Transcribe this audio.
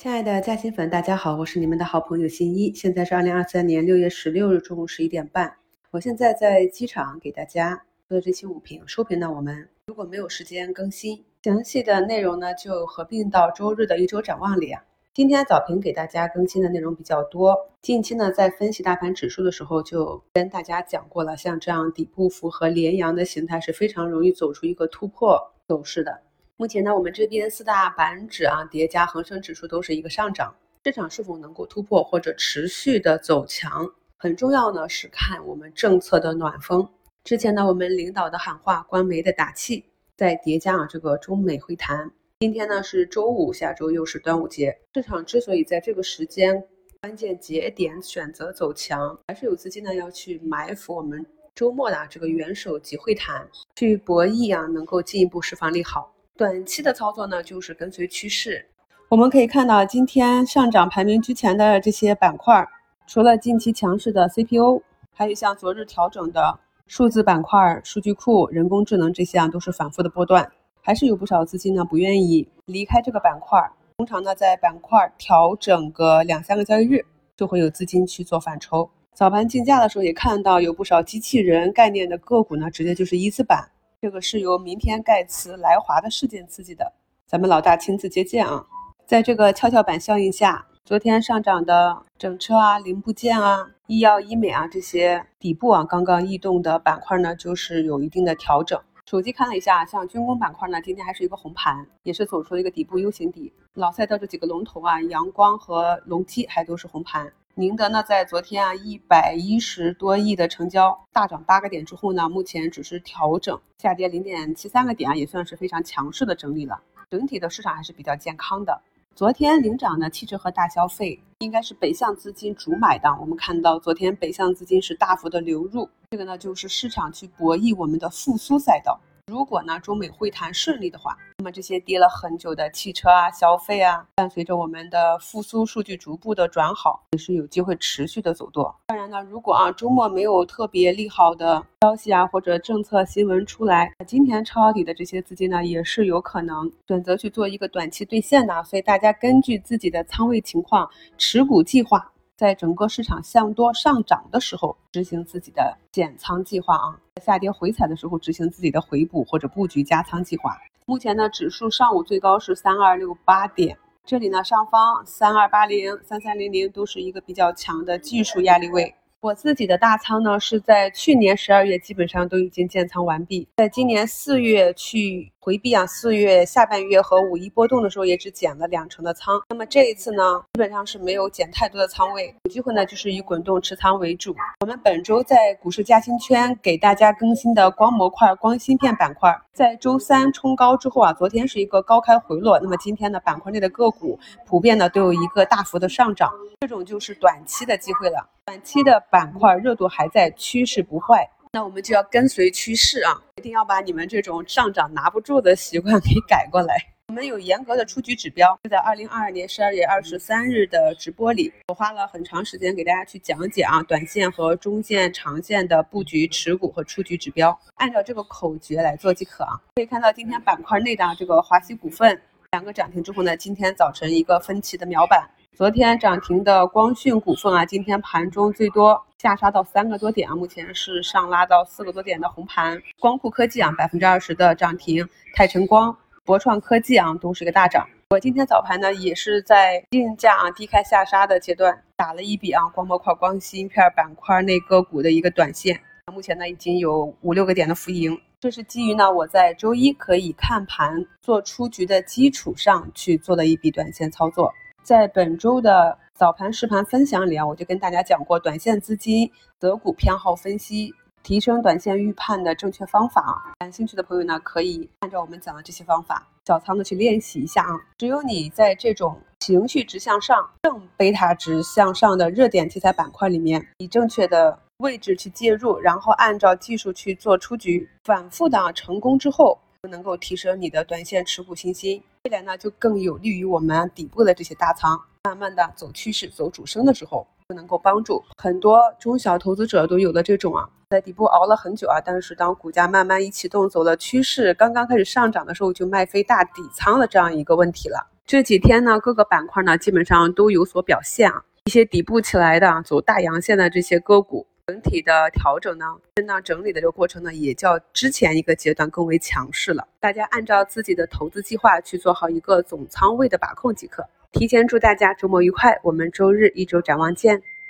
亲爱的嘉兴粉，大家好，我是你们的好朋友新一。现在是二零二三年六月十六日中午十一点半，我现在在机场给大家做这期午评。收评呢，我们如果没有时间更新详细的内容呢，就合并到周日的一周展望里啊。今天早评给大家更新的内容比较多，近期呢在分析大盘指数的时候就跟大家讲过了，像这样底部符合连阳的形态是非常容易走出一个突破走势的。目前呢，我们这边四大板指啊，叠加恒生指数都是一个上涨，市场是否能够突破或者持续的走强，很重要呢，是看我们政策的暖风。之前呢，我们领导的喊话，官媒的打气，再叠加啊这个中美会谈，今天呢是周五，下周又是端午节，市场之所以在这个时间关键节点选择走强，还是有资金呢要去埋伏我们周末的这个元首级会谈，去博弈啊，能够进一步释放利好。短期的操作呢，就是跟随趋势。我们可以看到，今天上涨排名居前的这些板块，除了近期强势的 CPU，还有像昨日调整的数字板块、数据库、人工智能这些啊，都是反复的波段。还是有不少资金呢不愿意离开这个板块。通常呢，在板块调整个两三个交易日，就会有资金去做反抽。早盘竞价的时候也看到有不少机器人概念的个股呢，直接就是一字板。这个是由明天盖茨来华的事件刺激的，咱们老大亲自接见啊！在这个跷跷板效应下，昨天上涨的整车啊、零部件啊、医药医美啊这些底部啊刚刚异动的板块呢，就是有一定的调整。手机看了一下，像军工板块呢，今天还是一个红盘，也是走出了一个底部 U 型底。老赛道这几个龙头啊，阳光和隆基还都是红盘。宁德呢，在昨天啊一百一十多亿的成交大涨八个点之后呢，目前只是调整下跌零点七三个点啊，也算是非常强势的整理了。整体的市场还是比较健康的。昨天领涨的汽车和大消费应该是北向资金主买的，我们看到昨天北向资金是大幅的流入，这个呢就是市场去博弈我们的复苏赛道。如果呢中美会谈顺利的话。那么这些跌了很久的汽车啊、消费啊，伴随着我们的复苏数据逐步的转好，也是有机会持续的走多。当然呢，如果啊周末没有特别利好的消息啊或者政策新闻出来，今天抄底的这些资金呢，也是有可能选择去做一个短期兑现的。所以大家根据自己的仓位情况、持股计划，在整个市场向多上涨的时候，执行自己的减仓计划啊；下跌回踩的时候，执行自己的回补或者布局加仓计划。目前呢，指数上午最高是三二六八点，这里呢上方三二八零、三三零零都是一个比较强的技术压力位。我自己的大仓呢，是在去年十二月基本上都已经建仓完毕，在今年四月去回避啊，四月下半月和五一波动的时候也只减了两成的仓。那么这一次呢，基本上是没有减太多的仓位，有机会呢就是以滚动持仓为主。我们本周在股市嘉兴圈给大家更新的光模块、光芯片板块，在周三冲高之后啊，昨天是一个高开回落，那么今天呢，板块内的个股普遍呢都有一个大幅的上涨，这种就是短期的机会了。短期的板块热度还在，趋势不坏，那我们就要跟随趋势啊！一定要把你们这种上涨拿不住的习惯给改过来。我们有严格的出局指标，就在二零二二年十二月二十三日的直播里，我花了很长时间给大家去讲解啊，短线和中线、长线的布局、持股和出局指标，按照这个口诀来做即可啊。可以看到今天板块内的这个华西股份两个涨停之后呢，今天早晨一个分歧的秒板。昨天涨停的光讯股份啊，今天盘中最多下杀到三个多点啊，目前是上拉到四个多点的红盘。光酷科技啊，百分之二十的涨停，泰晨光、博创科技啊，都是一个大涨。我今天早盘呢，也是在竞价啊低开下杀的阶段打了一笔啊，光模块、光芯片板块内个股的一个短线，目前呢已经有五六个点的浮盈。这是基于呢我在周一可以看盘做出局的基础上去做的一笔短线操作。在本周的早盘实盘分享里啊，我就跟大家讲过短线资金择股偏好分析，提升短线预判的正确方法啊。感兴趣的朋友呢，可以按照我们讲的这些方法，小仓的去练习一下啊。只有你在这种情绪值向上、正贝塔值向上的热点题材板块里面，以正确的位置去介入，然后按照技术去做出局，反复的成功之后。能够提升你的短线持股信心，未来呢就更有利于我们底部的这些大仓，慢慢的走趋势、走主升的时候，就能够帮助很多中小投资者都有了这种啊，在底部熬了很久啊，但是当股价慢慢一启动，走了趋势，刚刚开始上涨的时候就卖飞大底仓的这样一个问题了。这几天呢，各个板块呢基本上都有所表现啊，一些底部起来的走大阳线的这些个股，整体的调整呢，那整理的这个过程呢，也较之前一个阶段更为强势了。大家按照自己的投资计划去做好一个总仓位的把控即可。提前祝大家周末愉快，我们周日一周展望见。